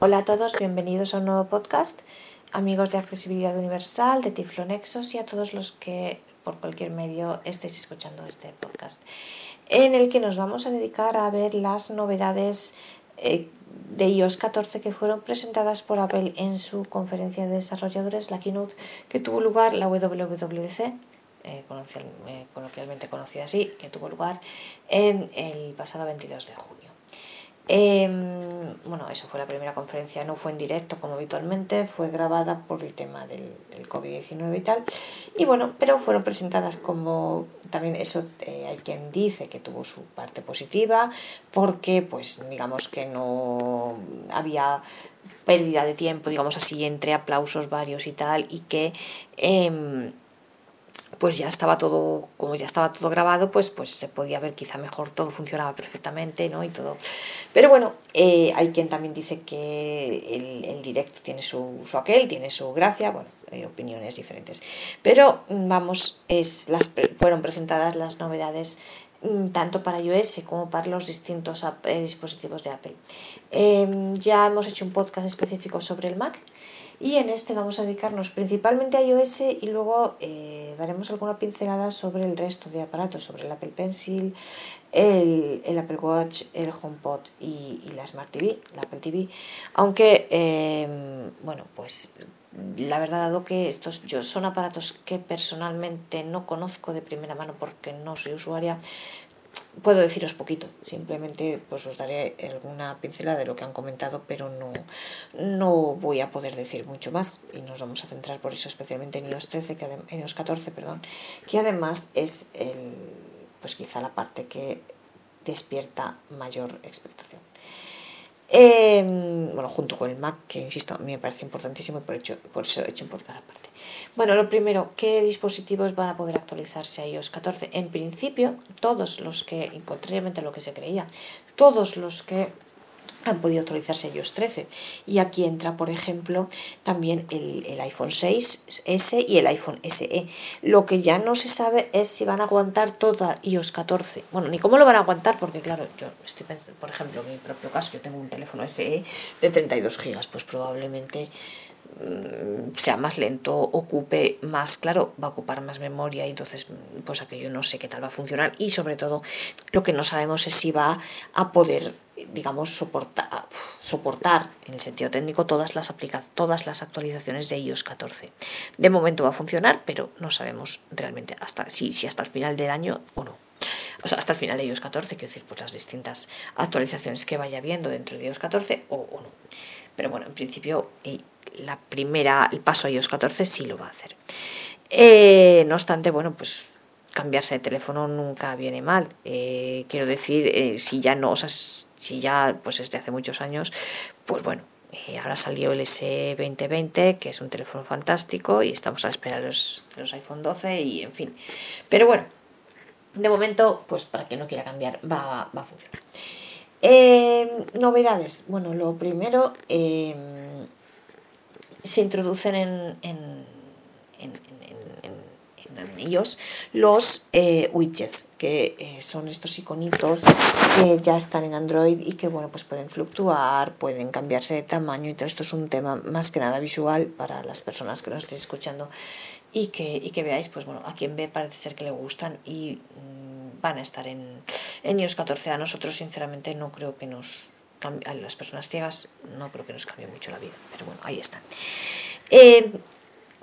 Hola a todos, bienvenidos a un nuevo podcast, amigos de Accesibilidad Universal, de Tiflonexos y a todos los que por cualquier medio estéis escuchando este podcast, en el que nos vamos a dedicar a ver las novedades eh, de iOS 14 que fueron presentadas por Apple en su conferencia de desarrolladores, la keynote que tuvo lugar, la WWDC, eh, eh, coloquialmente conocida así, que tuvo lugar en el pasado 22 de junio. Em, bueno, eso fue la primera conferencia, no fue en directo como habitualmente, fue grabada por el tema del, COVID-19 y tal. Y bueno, pero fueron presentadas como también eso eh, hay quien dice que tuvo su parte positiva, porque pues digamos que no había pérdida de tiempo, digamos así, entre aplausos varios y tal, y que em, pues ya estaba todo, como ya estaba todo grabado, pues, pues se podía ver quizá mejor, todo funcionaba perfectamente, ¿no? Y todo. Pero bueno, eh, hay quien también dice que el, directo tiene su, su, aquel, tiene su gracia, bueno, hay opiniones diferentes. Pero vamos, es, las, fueron presentadas las novedades mm, tanto para iOS como para los distintos eh, dispositivos de Apple. Em, ya hemos hecho un podcast específico sobre el Mac y en este vamos a dedicarnos principalmente a iOS y luego eh, daremos alguna pincelada sobre el resto de aparatos, sobre el Apple Pencil, el, Apple Watch, el HomePod y, la Smart TV, la Apple TV. Aunque, em, bueno, pues la verdad, dado que estos yo, son aparatos que personalmente no conozco de primera mano porque no soy usuaria, puedo deciros poquito, simplemente pues os daré alguna pincelada de lo que han comentado, pero no, no voy a poder decir mucho más y nos vamos a centrar por eso especialmente en iOS 13, que en iOS 14, perdón, que además es el, pues quizá la parte que despierta mayor expectación. Em, bueno, junto con el Mac, que insisto, a mí me parece importantísimo y por, hecho, por eso he hecho un podcast aparte. Bueno, lo primero, ¿qué dispositivos van a poder actualizarse a iOS 14? En principio, todos los que, contrariamente a lo que se creía, todos los que han podido actualizarse iOS 13. Y aquí entra, por ejemplo, también el, iPhone 6S y el iPhone SE. Lo que ya no se sabe es si van a aguantar toda iOS 14. Bueno, ni cómo lo van a aguantar, porque claro, yo estoy pensando, por ejemplo, en mi propio caso, yo tengo un teléfono SE de 32 GB, pues probablemente mm, sea más lento, ocupe más, claro, va a ocupar más memoria y entonces pues aquello no sé qué tal va a funcionar y sobre todo lo que no sabemos es si va a poder digamos, soportar, soportar en el sentido técnico todas las, todas las actualizaciones de iOS 14. De momento va a funcionar, pero no sabemos realmente hasta si, si hasta el final del año o no. O sea, hasta el final de iOS 14, quiero decir, pues las distintas actualizaciones que vaya habiendo dentro de iOS 14 o, no. Pero bueno, en principio eh, la primera, el paso a iOS 14 sí lo va a hacer. Eh, no obstante, bueno, pues cambiarse de teléfono nunca viene mal. Eh, quiero decir, si ya no, o si ya pues desde hace muchos años, pues bueno, eh, ahora salió el S2020, que es un teléfono fantástico, y estamos a la espera de los, los iPhone 12 y en fin. Pero bueno, de momento, pues para quien no quiera cambiar, va, va a funcionar. Eh, novedades. Bueno, lo primero, eh, se introducen en, en ellos los eh, widgets, que eh, son estos iconitos que ya están en Android y que bueno, pues pueden fluctuar, pueden cambiarse de tamaño y todo esto es un tema más que nada visual para las personas que nos estéis escuchando y que, y que veáis, pues bueno, a quien ve parece ser que le gustan y mm, van a estar en, en iOS 14. A nosotros, sinceramente, no creo que nos a las personas ciegas no creo que nos cambie mucho la vida, pero bueno, ahí están. Eh,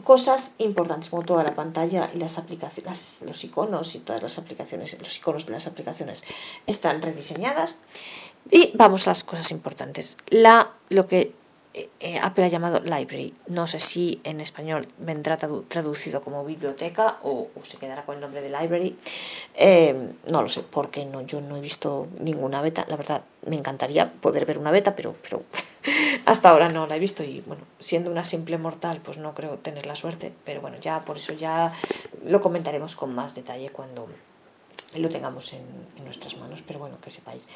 cosas importantes como toda la pantalla y las aplicaciones, los iconos y todas las aplicaciones, los iconos de las aplicaciones están rediseñadas. Y vamos a las cosas importantes. La, lo que eh, eh, Apple ha llamado library. No sé si en español vendrá traducido como biblioteca o, se quedará con el nombre de library. Eh, no lo sé, porque no, yo no he visto ninguna beta. La verdad, me encantaría poder ver una beta, pero, pero hasta ahora no la he visto y bueno, siendo una simple mortal, pues no creo tener la suerte. Pero bueno, ya por eso ya lo comentaremos con más detalle cuando, lo tengamos en, nuestras manos, pero bueno, que sepáis.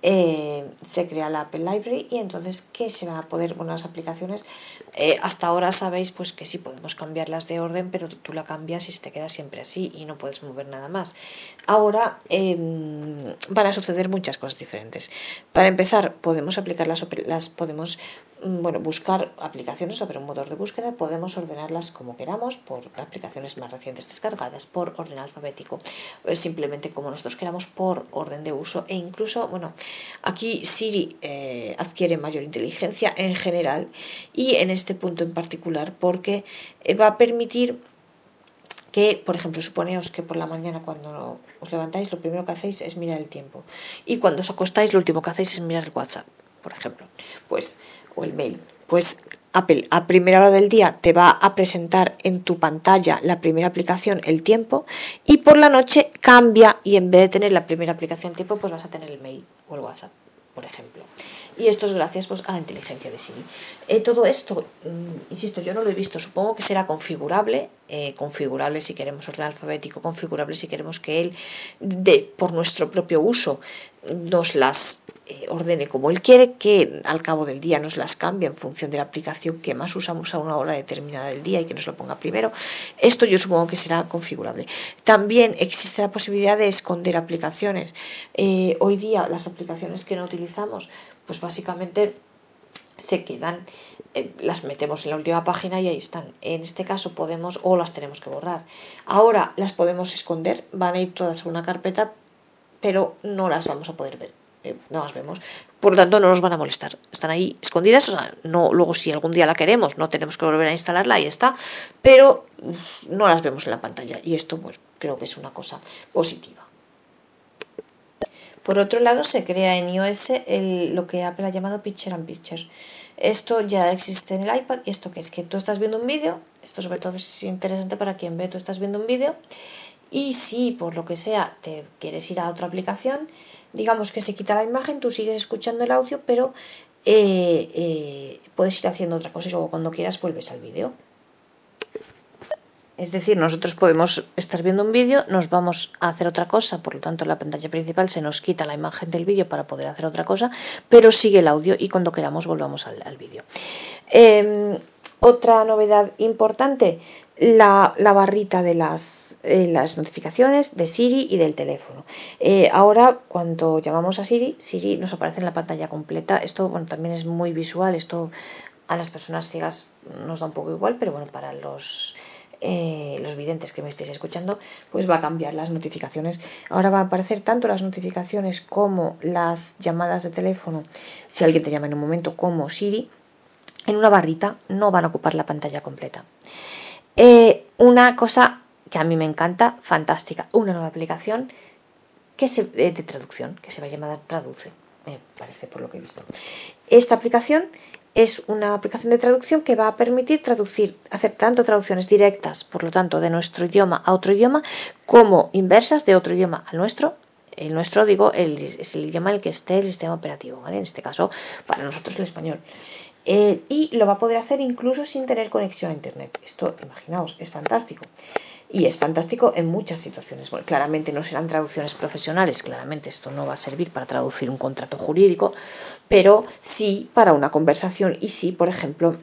Eh, se crea la Apple Library y entonces, ¿qué se van a poder? Bueno, las aplicaciones, eh, hasta ahora sabéis pues que sí podemos cambiarlas de orden, pero tú la cambias y se te queda siempre así y no puedes mover nada más. Ahora em, van a suceder muchas cosas diferentes. Para empezar, podemos aplicar las, podemos mm, bueno, buscar aplicaciones sobre un motor de búsqueda, podemos ordenarlas como queramos, por aplicaciones más recientes descargadas, por orden alfabético, eh, simplemente como nosotros queramos, por orden de uso e incluso, bueno, aquí Siri eh, adquiere mayor inteligencia en general y en este punto en particular porque eh, va a permitir que, por ejemplo, suponeos que por la mañana cuando os levantáis lo primero que hacéis es mirar el tiempo y cuando os acostáis lo último que hacéis es mirar el WhatsApp, por ejemplo, pues o el mail. Pues Apple a primera hora del día te va a presentar en tu pantalla la primera aplicación, el tiempo, y por la noche cambia y en vez de tener la primera aplicación tiempo, pues vas a tener el mail o el WhatsApp, por ejemplo. Y esto es gracias pues, a la inteligencia de Siri. Eh, todo esto, mm, insisto, yo no lo he visto, supongo que será configurable, eh, configurable si queremos orden alfabético, configurable si queremos que él, de, por nuestro propio uso, nos las eh, ordene como él quiere, que al cabo del día nos las cambie en función de la aplicación que más usamos a una hora determinada del día y que nos lo ponga primero. Esto yo supongo que será configurable. También existe la posibilidad de esconder aplicaciones. Eh, hoy día las aplicaciones que no utilizamos, pues básicamente se quedan, eh, las metemos en la última página y ahí están. En este caso podemos o las tenemos que borrar. Ahora las podemos esconder, van a ir todas a una carpeta, pero no las vamos a poder ver no las vemos. Por lo tanto, no nos van a molestar. Están ahí escondidas. O sea, no, luego, si algún día la queremos, no tenemos que volver a instalarla, ahí está. Pero no las vemos en la pantalla. Y esto, pues, creo que es una cosa positiva. Por otro lado, se crea en iOS lo que Apple ha llamado Picture and Picture. Esto ya existe en el iPad. ¿Y esto que es? Que tú estás viendo un vídeo. Esto, sobre todo, es interesante para quien ve. Tú estás viendo un vídeo. Y si por lo que sea te quieres ir a otra aplicación, digamos que se quita la imagen, tú sigues escuchando el audio, pero eh, eh, puedes ir haciendo otra cosa y luego cuando quieras vuelves al vídeo. Es decir, nosotros podemos estar viendo un vídeo, nos vamos a hacer otra cosa, por lo tanto en la pantalla principal se nos quita la imagen del vídeo para poder hacer otra cosa, pero sigue el audio y cuando queramos volvamos al, vídeo. Em, otra novedad importante, la barrita de las eh, las notificaciones de Siri y del teléfono. Eh, ahora, cuando llamamos a Siri, Siri nos aparece en la pantalla completa. Esto bueno, también es muy visual, esto a las personas ciegas nos da un poco igual, pero bueno, para los, eh, los videntes que me estéis escuchando, pues va a cambiar las notificaciones. Ahora va a aparecer tanto las notificaciones como las llamadas de teléfono, si alguien te llama en un momento, como Siri, en una barrita, no van a ocupar la pantalla completa. una cosa que a mí me encanta, fantástica, una nueva aplicación que se, eh, de traducción, que se va a llamar Traduce, me parece por lo que he visto. Esta aplicación es una aplicación de traducción que va a permitir traducir, hacer tanto traducciones directas, por lo tanto, de nuestro idioma a otro idioma, como inversas de otro idioma al nuestro. El nuestro, digo, es el idioma en el que esté el sistema operativo, ¿vale? En este caso, para nosotros el español. Eh, y lo va a poder hacer incluso sin tener conexión a Internet. Esto, imaginaos, es fantástico. Y es fantástico en muchas situaciones. Bueno, claramente no serán traducciones profesionales, claramente esto no va a servir para traducir un contrato jurídico, pero sí para una conversación y sí, por ejemplo,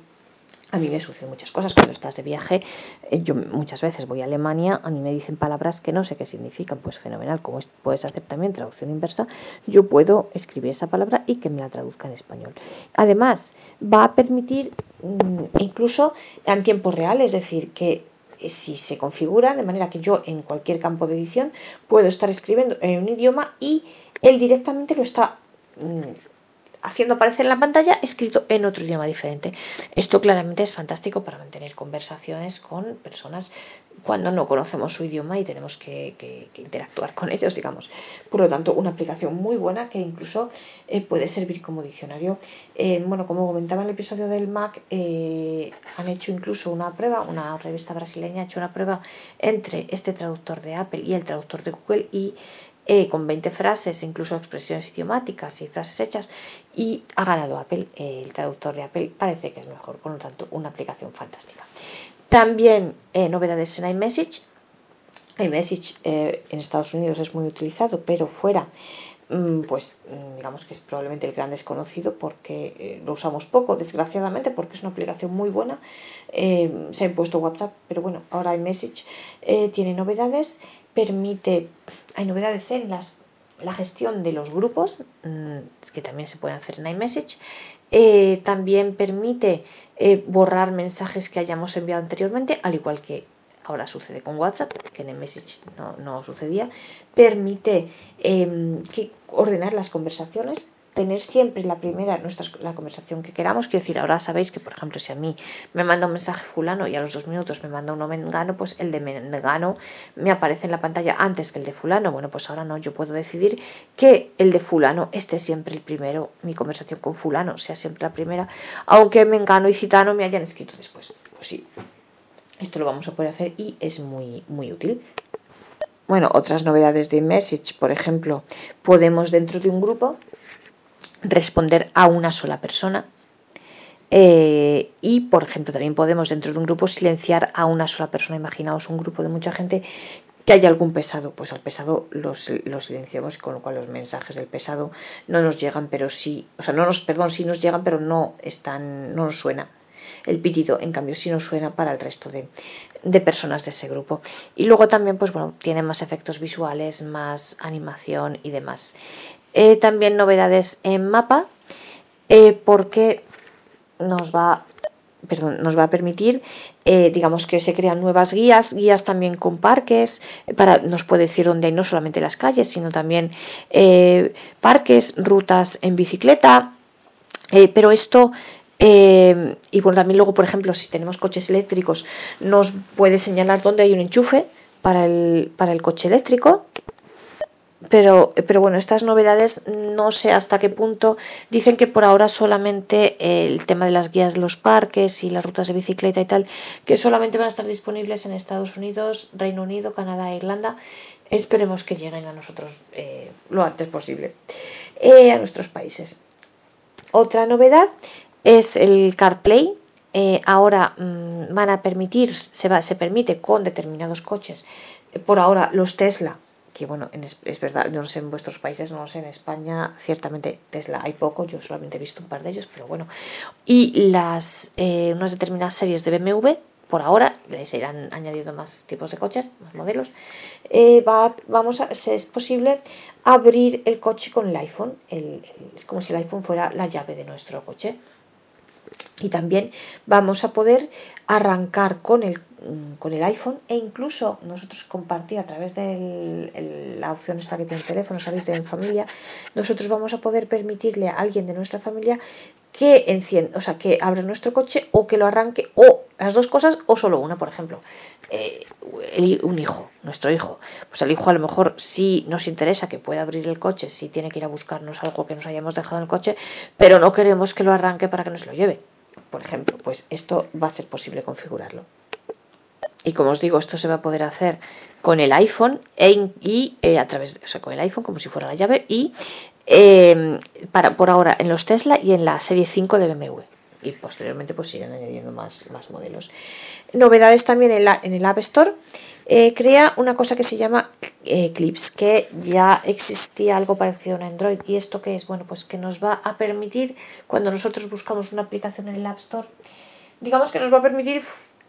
a mí me suceden muchas cosas cuando estás de viaje. Eh, yo muchas veces voy a Alemania, a mí me dicen palabras que no sé qué significan, pues fenomenal. Como puedes hacer también traducción inversa, yo puedo escribir esa palabra y que me la traduzca en español. Además, va a permitir mm, incluso en tiempo real, es decir, que si se configura de manera que yo en cualquier campo de edición puedo estar escribiendo en un idioma y él directamente lo está mm, haciendo aparecer en la pantalla escrito en otro idioma diferente. Esto claramente es fantástico para mantener conversaciones con personas cuando no conocemos su idioma y tenemos que, interactuar con ellos, digamos. Por lo tanto, una aplicación muy buena que incluso eh, puede servir como diccionario. Eh, bueno, como comentaba en el episodio del Mac, eh, han hecho incluso una prueba, una revista brasileña ha hecho una prueba entre este traductor de Apple y el traductor de Google y con 20 frases, incluso expresiones idiomáticas y frases hechas, y ha ganado Apple, el traductor de Apple parece que es mejor, por lo tanto, una aplicación fantástica. También eh, novedades en iMessage. iMessage eh, en Estados Unidos es muy utilizado, pero fuera, pues mm, digamos que es probablemente el gran desconocido porque eh, lo usamos poco, desgraciadamente, porque es una aplicación muy buena. se ha impuesto WhatsApp, pero bueno, ahora iMessage tiene novedades, permite, hay novedades en las, la gestión de los grupos, mm, que también se puede hacer en iMessage, Eh, también permite eh, borrar mensajes que hayamos enviado anteriormente, al igual que ahora sucede con WhatsApp, que en el Message no, sucedía. Permite em, ordenar las conversaciones tener siempre la primera, nuestra, la conversación que queramos. Quiero decir, ahora sabéis que, por ejemplo, si a mí me manda un mensaje fulano y a los dos minutos me manda uno mengano, pues el de mengano me aparece en la pantalla antes que el de fulano. Bueno, pues ahora no, yo puedo decidir que el de fulano esté siempre el primero, mi conversación con fulano sea siempre la primera, aunque mengano y citano me hayan escrito después. Pues sí, esto lo vamos a poder hacer y es muy, muy útil. Bueno, otras novedades de Message, por ejemplo, podemos dentro de un grupo responder a una sola persona. Eh, y, por ejemplo, también podemos dentro de un grupo silenciar a una sola persona. Imaginaos un grupo de mucha gente que haya algún pesado, pues al pesado lo silenciamos, con lo cual los mensajes del pesado no nos llegan, pero sí, o sea, no nos, perdón, sí nos llegan, pero no están, no nos suena el pitido, en cambio sí nos suena para el resto de, de personas de ese grupo. Y luego también, pues bueno, tiene más efectos visuales, más animación y demás. Eh, también novedades en mapa, eh, porque nos va, perdón, nos va a permitir, eh, digamos que se crean nuevas guías, guías también con parques, para, nos puede decir dónde hay no solamente las calles, sino también parques, rutas en bicicleta, pero esto y bueno, también luego, por ejemplo, si tenemos coches eléctricos, nos puede señalar dónde hay un enchufe para el, para el coche eléctrico. Pero, pero bueno, estas novedades no sé hasta qué punto. Dicen que por ahora solamente el tema de las guías de los parques y las rutas de bicicleta y tal, que solamente van a estar disponibles en Estados Unidos, Reino Unido, Canadá e Irlanda. Esperemos que lleguen a nosotros eh, lo antes posible, eh, a nuestros países. Otra novedad es el CarPlay. Eh, ahora mm, van a permitir, se, va, se permite con determinados coches, por ahora los Tesla que bueno, es, verdad, no sé en vuestros países, no sé en España, ciertamente Tesla hay poco, yo solamente he visto un par de ellos, pero bueno. Y las eh, unas determinadas series de BMW, por ahora, se irán añadiendo más tipos de coches, más modelos, eh, va, vamos a, es posible abrir el coche con el iPhone, es como si el iPhone fuera la llave de nuestro coche. Y también vamos a poder arrancar con el, con el iPhone e incluso nosotros compartir a través de la opción esta que tiene el teléfono, sabéis, de en familia, nosotros vamos a poder permitirle a alguien de nuestra familia que encienda, o sea, que abra nuestro coche o que lo arranque, o las dos cosas, o solo una, por ejemplo. Eh, un hijo, nuestro hijo. Pues el hijo a lo mejor sí nos interesa que pueda abrir el coche, si tiene que ir a buscarnos algo que nos hayamos dejado en el coche, pero no queremos que lo arranque para que nos lo lleve por ejemplo, pues esto va a ser posible configurarlo. Y como os digo, esto se va a poder hacer con el iPhone e y eh, a través, o sea, con el iPhone como si fuera la llave y em, para por ahora en los Tesla y en la serie 5 de BMW. Y posteriormente pues irán añadiendo más, más modelos. Novedades también en, la, en el App Store. Eh, crea una cosa que se llama eh, Clips, que ya existía algo parecido en Android. ¿Y esto qué es? Bueno, pues que nos va a permitir, cuando nosotros buscamos una aplicación en el App Store, digamos que nos va a permitir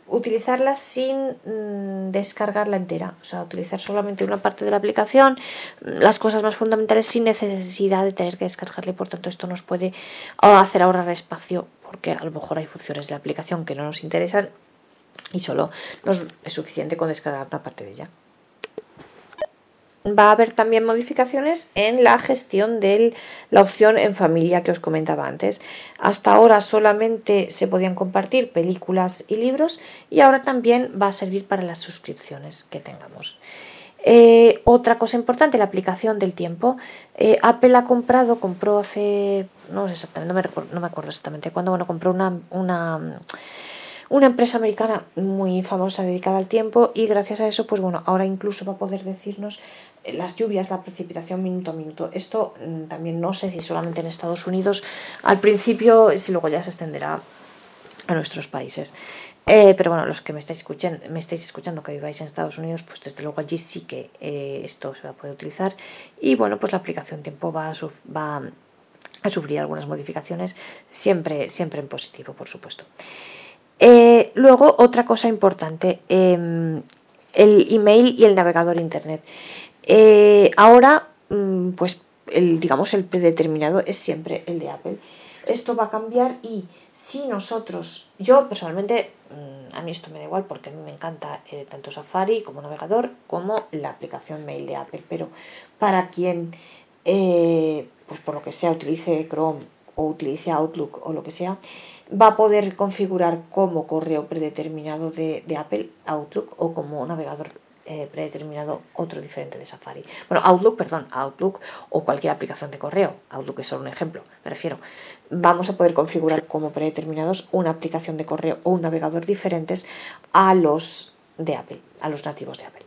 utilizarla sin mm, descargarla entera, o sea, utilizar solamente una parte de la aplicación, las cosas más fundamentales sin necesidad de tener que descargarle, por tanto esto nos puede hacer ahorrar espacio porque a lo mejor hay funciones de la aplicación que no nos interesan y solo es suficiente con descargar una parte de ella. Va a haber también modificaciones en la gestión de la opción en familia que os comentaba antes. Hasta ahora solamente se podían compartir películas y libros y ahora también va a servir para las suscripciones que tengamos. Eh, otra cosa importante, la aplicación del tiempo. Eh, Apple ha comprado, compró hace, no sé exactamente, no me, acuerdo exactamente cuándo, bueno, compró una, una una empresa americana muy famosa dedicada al tiempo y gracias a eso, pues bueno, ahora incluso va a poder decirnos eh, las lluvias, la precipitación minuto a minuto. Esto mm, también no sé si solamente en Estados Unidos al principio, si luego ya se extenderá a nuestros países. Eh, pero bueno, los que me estáis, escuchando, me estáis escuchando que viváis en Estados Unidos, pues desde luego allí sí que eh, esto se va a poder utilizar. Y bueno, pues la aplicación tiempo va a, va a sufrir algunas modificaciones, siempre, siempre en positivo, por supuesto. Eh, luego, otra cosa importante, em, el email y el navegador internet. Eh, ahora, mm, pues, el, digamos, el predeterminado es siempre el de Apple. Esto va a cambiar y si nosotros, yo personalmente, mm, a mí esto me da igual porque a mí me encanta eh, tanto Safari como navegador como la aplicación mail de Apple, pero para quien, pues por lo que sea, utilice Chrome o utilice Outlook o lo que sea, va a poder configurar como correo predeterminado de, Apple Outlook o como navegador eh, predeterminado otro diferente de Safari. Bueno, Outlook, perdón, Outlook o cualquier aplicación de correo. Outlook es solo un ejemplo, me refiero. Vamos a poder configurar como predeterminados una aplicación de correo o un navegador diferentes a los de Apple, a los nativos de Apple.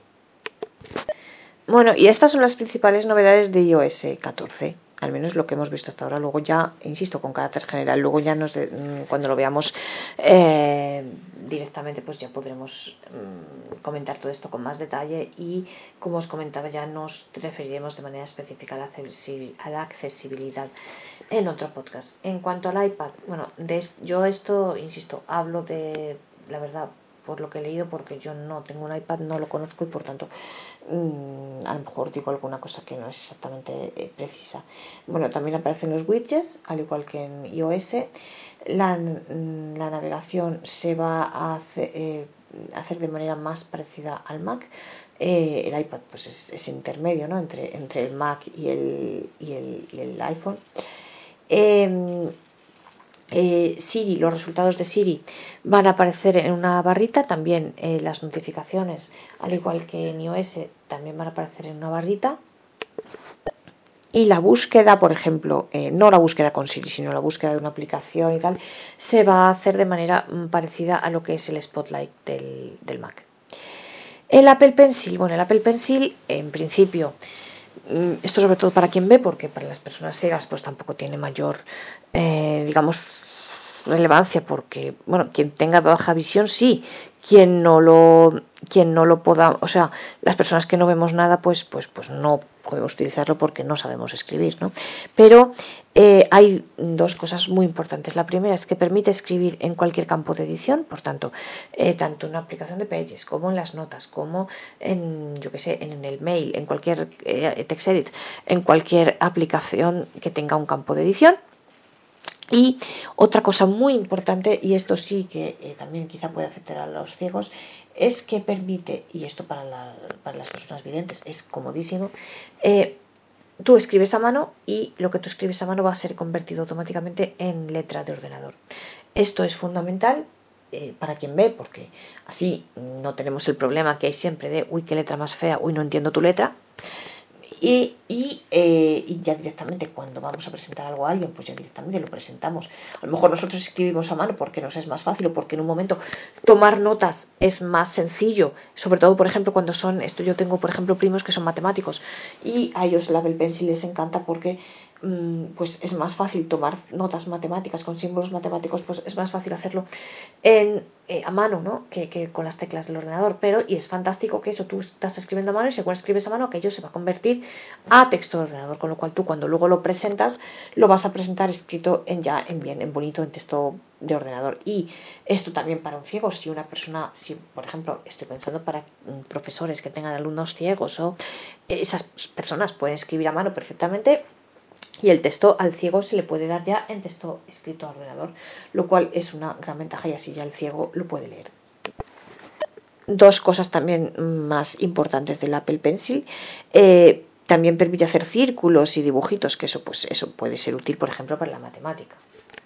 Bueno, y estas son las principales novedades de iOS 14 al menos lo que hemos visto hasta ahora. Luego ya, insisto, con carácter general, luego ya nos mm, cuando lo veamos eh, directamente, pues ya podremos mm, comentar todo esto con más detalle y, como os comentaba, ya nos referiremos de manera específica a la, accesibilidad en otro podcast. En cuanto al iPad, bueno, de, yo esto, insisto, hablo de, la verdad, por lo que he leído, porque yo no tengo un iPad, no lo conozco y por tanto a lo mejor digo alguna cosa que no es exactamente eh, precisa. Bueno, también aparecen los widgets, al igual que en iOS. La, mm, navegación se va a hacer, eh, de manera más parecida al Mac. Eh, el iPad pues es, intermedio ¿no? entre, entre el Mac y el, y el, y el iPhone. Em, eh, Siri, los resultados de Siri van a aparecer en una barrita, también eh, las notificaciones, al igual que en iOS, también van a aparecer en una barrita. Y la búsqueda, por ejemplo, eh, no la búsqueda con Siri, sino la búsqueda de una aplicación y tal, se va a hacer de manera mm, parecida a lo que es el Spotlight del, del Mac. El Apple Pencil, bueno, el Apple Pencil en principio esto sobre todo para quien ve, porque para las personas ciegas pues tampoco tiene mayor, digamos, relevancia porque, bueno, quien tenga baja visión sí, quien no lo quien no lo pueda, o sea, las personas que no vemos nada, pues, pues, pues no podemos utilizarlo porque no sabemos escribir, ¿no? Pero eh, hay dos cosas muy importantes. La primera es que permite escribir en cualquier campo de edición, por tanto, eh, tanto en una aplicación de Pages como en las notas, como en, yo que sé, en el mail, en cualquier eh, TextEdit, en cualquier aplicación que tenga un campo de edición. Y otra cosa muy importante, y esto sí que eh, también quizá puede afectar a los ciegos, es que permite, y esto para, las personas videntes es comodísimo, eh, tú escribes a mano y lo que tú escribes a mano va a ser convertido automáticamente en letra de ordenador. Esto es fundamental eh, para quien ve, porque así no tenemos el problema que hay siempre de, uy, qué letra más fea, uy, no entiendo tu letra. Y, eh, y, ya directamente cuando vamos a presentar algo a alguien, pues ya directamente lo presentamos. A lo mejor nosotros escribimos a mano porque nos es más fácil o porque en un momento tomar notas es más sencillo. Sobre todo, por ejemplo, cuando son, esto yo tengo, por ejemplo, primos que son matemáticos y a ellos el Apple Pencil les encanta porque pues es más fácil tomar notas matemáticas con símbolos matemáticos, pues es más fácil hacerlo en, eh, a mano ¿no? Que, con las teclas del ordenador. Pero, y es fantástico que eso tú estás escribiendo a mano y según escribes a mano, aquello se va a convertir a texto de ordenador, con lo cual tú cuando luego lo presentas, lo vas a presentar escrito en ya, en bien, en bonito, en texto de ordenador. Y esto también para un ciego, si una persona, si por ejemplo, estoy pensando para mm, profesores que tengan alumnos ciegos o esas personas pueden escribir a mano perfectamente y el texto al ciego se le puede dar ya en texto escrito a ordenador, lo cual es una gran ventaja y así ya el ciego lo puede leer. Dos cosas también más importantes del Apple Pencil. Eh, también permite hacer círculos y dibujitos, que eso, pues, eso puede ser útil, por ejemplo, para la matemática.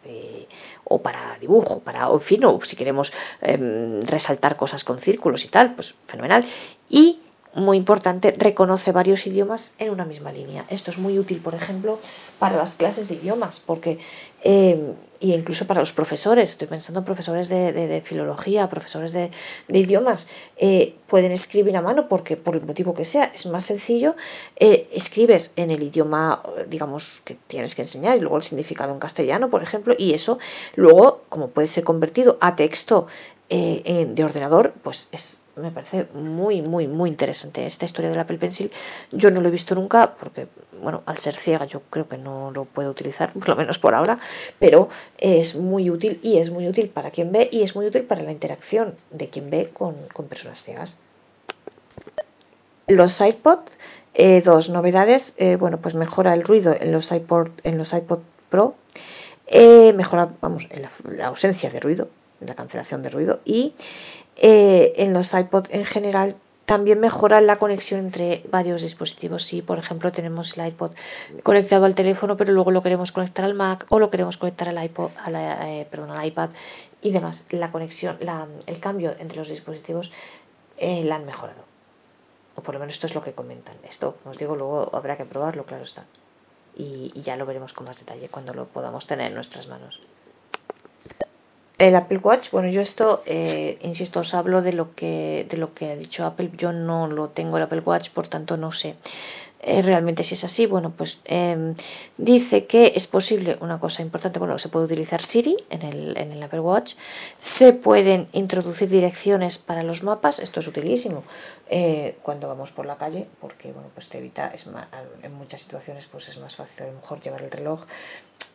Eh, o para dibujo, para, en fin, o si queremos em, resaltar cosas con círculos y tal, pues fenomenal. Y muy importante, reconoce varios idiomas en una misma línea. Esto es muy útil, por ejemplo, para las clases de idiomas, porque, eh, y incluso para los profesores, estoy pensando en profesores de, filología, profesores de, idiomas, eh, pueden escribir a mano porque, por el motivo que sea, es más sencillo, eh, escribes en el idioma, digamos, que tienes que enseñar y luego el significado en castellano, por ejemplo, y eso luego, como puede ser convertido a texto de ordenador, pues es me parece muy, muy, muy interesante esta historia del Apple Pencil. Yo no lo he visto nunca porque, bueno, al ser ciega yo creo que no lo puedo utilizar, por lo menos por ahora, pero es muy útil y es muy útil para quien ve y es muy útil para la interacción de quien ve con, personas ciegas. Los iPod, eh, dos novedades. Eh, bueno, pues mejora el ruido en los iPod, en los iPod Pro eh, mejora vamos, la, ausencia de ruido, la cancelación de ruido y eh, en los iPod en general también mejora la conexión entre varios dispositivos. Si, por ejemplo, tenemos el iPod conectado al teléfono, pero luego lo queremos conectar al Mac o lo queremos conectar al iPod, eh, perdón, al iPad y demás, la conexión, la, el cambio entre los dispositivos eh, la han mejorado. O por lo menos esto es lo que comentan. Esto, os digo, luego habrá que probarlo, claro está. Y ya lo veremos con más detalle cuando lo podamos tener en nuestras manos. El Apple Watch, bueno, yo esto, eh, insisto, os hablo de lo, que, de lo que ha dicho Apple. Yo no lo tengo el Apple Watch, por tanto no sé eh, realmente si es así. Bueno, pues em, dice que es posible una cosa importante. Bueno, se puede utilizar Siri en el, en el Apple Watch. Se pueden introducir direcciones para los mapas. Esto es utilísimo eh, cuando vamos por la calle, porque bueno, pues te evita, es en muchas situaciones pues es más fácil a lo mejor llevar el reloj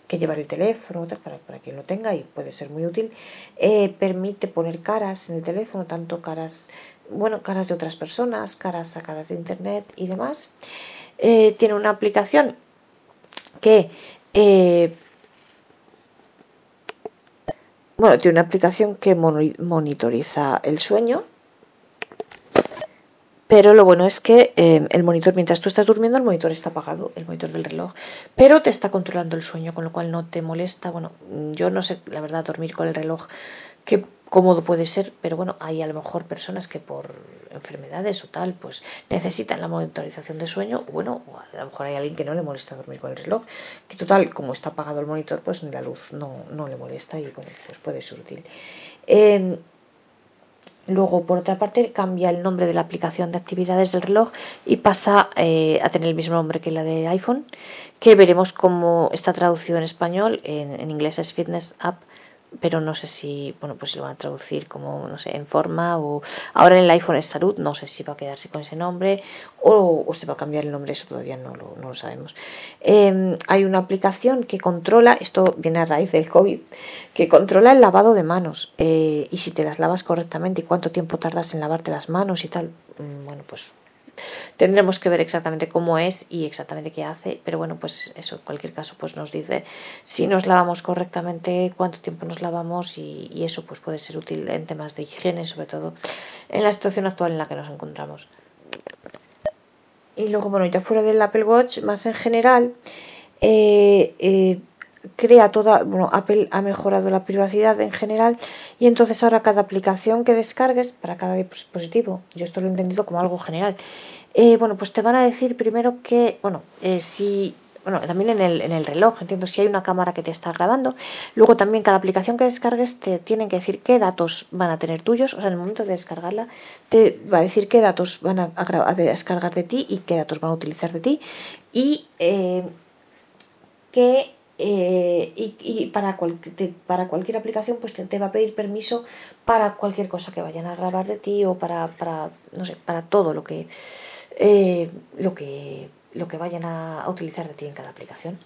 que llevar el teléfono, para, para quien lo tenga y puede ser muy útil. Eh, permite poner caras en el teléfono, tanto caras, bueno, caras de otras personas, caras sacadas de internet y demás. Eh, tiene una aplicación que eh, bueno, tiene una aplicación que monitoriza el sueño pero lo bueno es que eh, el monitor, mientras tú estás durmiendo, el monitor está apagado, el monitor del reloj, pero te está controlando el sueño, con lo cual no te molesta. Bueno, yo no sé, la verdad, dormir con el reloj, qué cómodo puede ser, pero bueno, hay a lo mejor personas que por enfermedades o tal, pues necesitan la monitorización de sueño. Bueno, a lo mejor hay alguien que no le molesta dormir con el reloj, que total, como está apagado el monitor, pues la luz no, no le molesta y bueno, pues puede ser útil. Eh, Luego, por otra parte, cambia el nombre de la aplicación de actividades del reloj y pasa eh, a tener el mismo nombre que la de iPhone, que veremos cómo está traducido en español. En, en inglés es Fitness App pero no sé si, bueno, pues si lo van a traducir como, no sé, en forma o ahora en el iPhone es salud, no sé si va a quedarse con ese nombre o, se va a cambiar el nombre, eso todavía no lo, no lo sabemos. Em, hay una aplicación que controla, esto viene a raíz del COVID, que controla el lavado de manos eh, y si te las lavas correctamente y cuánto tiempo tardas en lavarte las manos y tal, mm, bueno, pues Tendremos que ver exactamente cómo es y exactamente qué hace, pero bueno, pues eso en cualquier caso pues nos dice si nos lavamos correctamente, cuánto tiempo nos lavamos y, eso pues puede ser útil en temas de higiene, sobre todo en la situación actual en la que nos encontramos. Y luego, bueno, ya fuera del Apple Watch, más en general, eh, eh, crea toda, bueno, Apple ha mejorado la privacidad en general y entonces ahora cada aplicación que descargues para cada dispositivo, yo esto lo he entendido como algo general, eh, bueno, pues te van a decir primero que, bueno, eh, si, bueno, también en el, en el reloj, entiendo, si hay una cámara que te está grabando, luego también cada aplicación que descargues te tienen que decir qué datos van a tener tuyos, o sea, en el momento de descargarla te va a decir qué datos van a, descargar de ti y qué datos van a utilizar de ti y eh, qué eh, y, para, para cualquier aplicación pues te, va a pedir permiso para cualquier cosa que vayan a grabar de ti o para, para no sé, para todo lo que, eh, lo que, lo que vayan a, utilizar de ti en cada aplicación.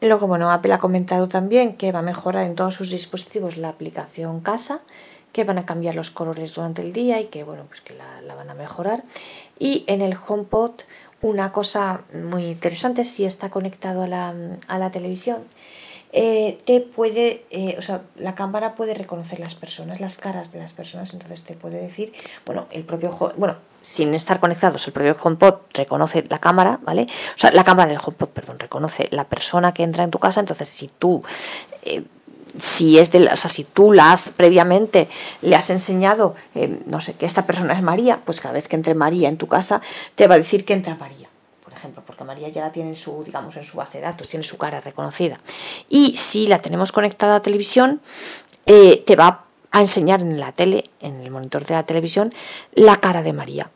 Luego, bueno, Apple ha comentado también que va a mejorar en todos sus dispositivos la aplicación casa, que van a cambiar los colores durante el día y que, bueno, pues que la van a mejorar. Y en el HomePod una cosa muy interesante si está conectado a la, a la televisión. Eh, te puede, eh, o sea, la cámara puede reconocer las personas, las caras de las personas, entonces te puede decir, bueno, el propio, bueno, sin estar conectados, el propio HomePod reconoce la cámara, ¿vale? O sea, la cámara del HomePod, perdón, reconoce la persona que entra en tu casa, entonces si tú eh, si es de, o sea, si tú la has previamente le has enseñado, eh, no sé, que esta persona es María, pues cada vez que entre María en tu casa te va a decir que entra María, por ejemplo, porque María ya la tiene en su, digamos, en su base de datos, tiene su cara reconocida. Y si la tenemos conectada a televisión, eh, te va a enseñar en la tele, en el monitor de la televisión, la cara de María.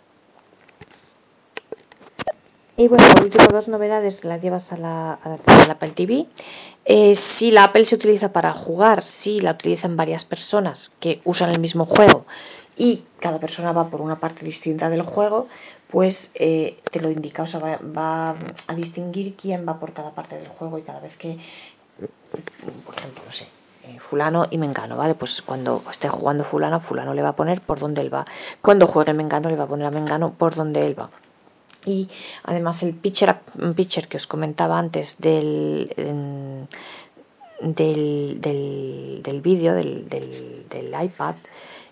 Y bueno, por último, dos novedades las llevas a la, a la, Apple TV. Eh, si la Apple se utiliza para jugar, si la utilizan varias personas que usan el mismo juego y cada persona va por una parte distinta del juego, pues eh, te lo indica, o sea, va, a distinguir quién va por cada parte del juego y cada vez que, por ejemplo, no sé, eh, fulano y mengano, ¿vale? Pues cuando esté jugando fulano, fulano le va a poner por donde él va. Cuando juegue mengano, le va a poner a mengano por donde él va. Y además el pitcher, pitcher que os comentaba antes del, del, del, vídeo, del, del, iPad,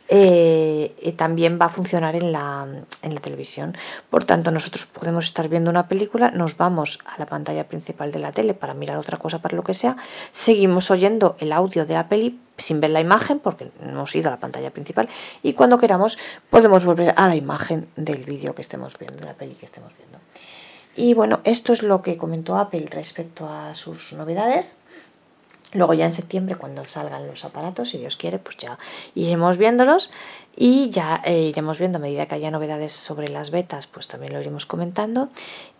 eh, también va a funcionar en la, en la, televisión. Por tanto, nosotros podemos estar viendo una película, nos vamos a la pantalla principal de la tele para mirar otra cosa, para lo que sea, seguimos oyendo el audio de la peli sin ver la imagen, porque hemos ido a la pantalla principal, y cuando queramos podemos volver a la imagen del vídeo que estemos viendo, de la peli que estemos viendo. Y bueno, esto es lo que comentó Apple respecto a sus novedades. Luego ya en septiembre, cuando salgan los aparatos, si Dios quiere, pues ya iremos viéndolos y ya eh, iremos viendo a medida que haya novedades sobre las betas, pues también lo iremos comentando.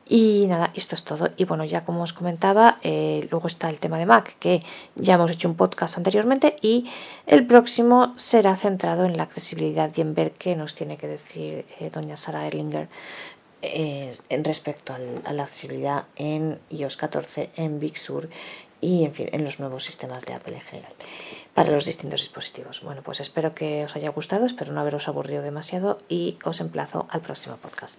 Y nada, esto es todo. Y bueno, ya como os comentaba, eh, luego está el tema de Mac, que ya hemos hecho un podcast anteriormente y el próximo será centrado en la accesibilidad y en ver qué nos tiene que decir eh, doña Sara Erlinger en respecto a la accesibilidad en iOS 14, en Big Sur y en fin, en los nuevos sistemas de Apple en general para los distintos dispositivos. Bueno, pues espero que os haya gustado, espero no haberos aburrido demasiado y os emplazo al próximo podcast.